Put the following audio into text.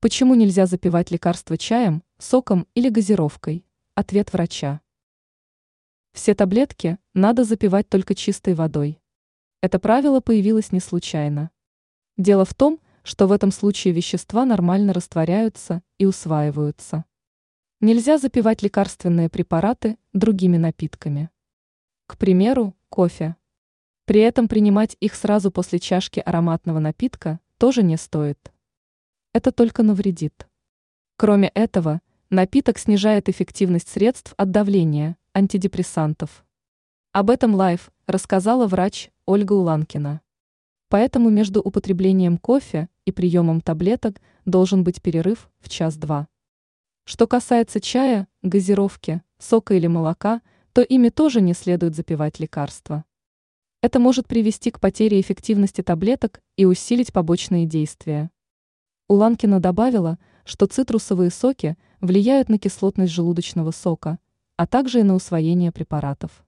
Почему нельзя запивать лекарство чаем, соком или газировкой? Ответ врача. Все таблетки надо запивать только чистой водой. Это правило появилось не случайно. Дело в том, что в этом случае вещества нормально растворяются и усваиваются. Нельзя запивать лекарственные препараты другими напитками. К примеру, кофе. При этом принимать их сразу после чашки ароматного напитка тоже не стоит это только навредит. Кроме этого, напиток снижает эффективность средств от давления, антидепрессантов. Об этом Лайф рассказала врач Ольга Уланкина. Поэтому между употреблением кофе и приемом таблеток должен быть перерыв в час-два. Что касается чая, газировки, сока или молока, то ими тоже не следует запивать лекарства. Это может привести к потере эффективности таблеток и усилить побочные действия. Уланкина добавила, что цитрусовые соки влияют на кислотность желудочного сока, а также и на усвоение препаратов.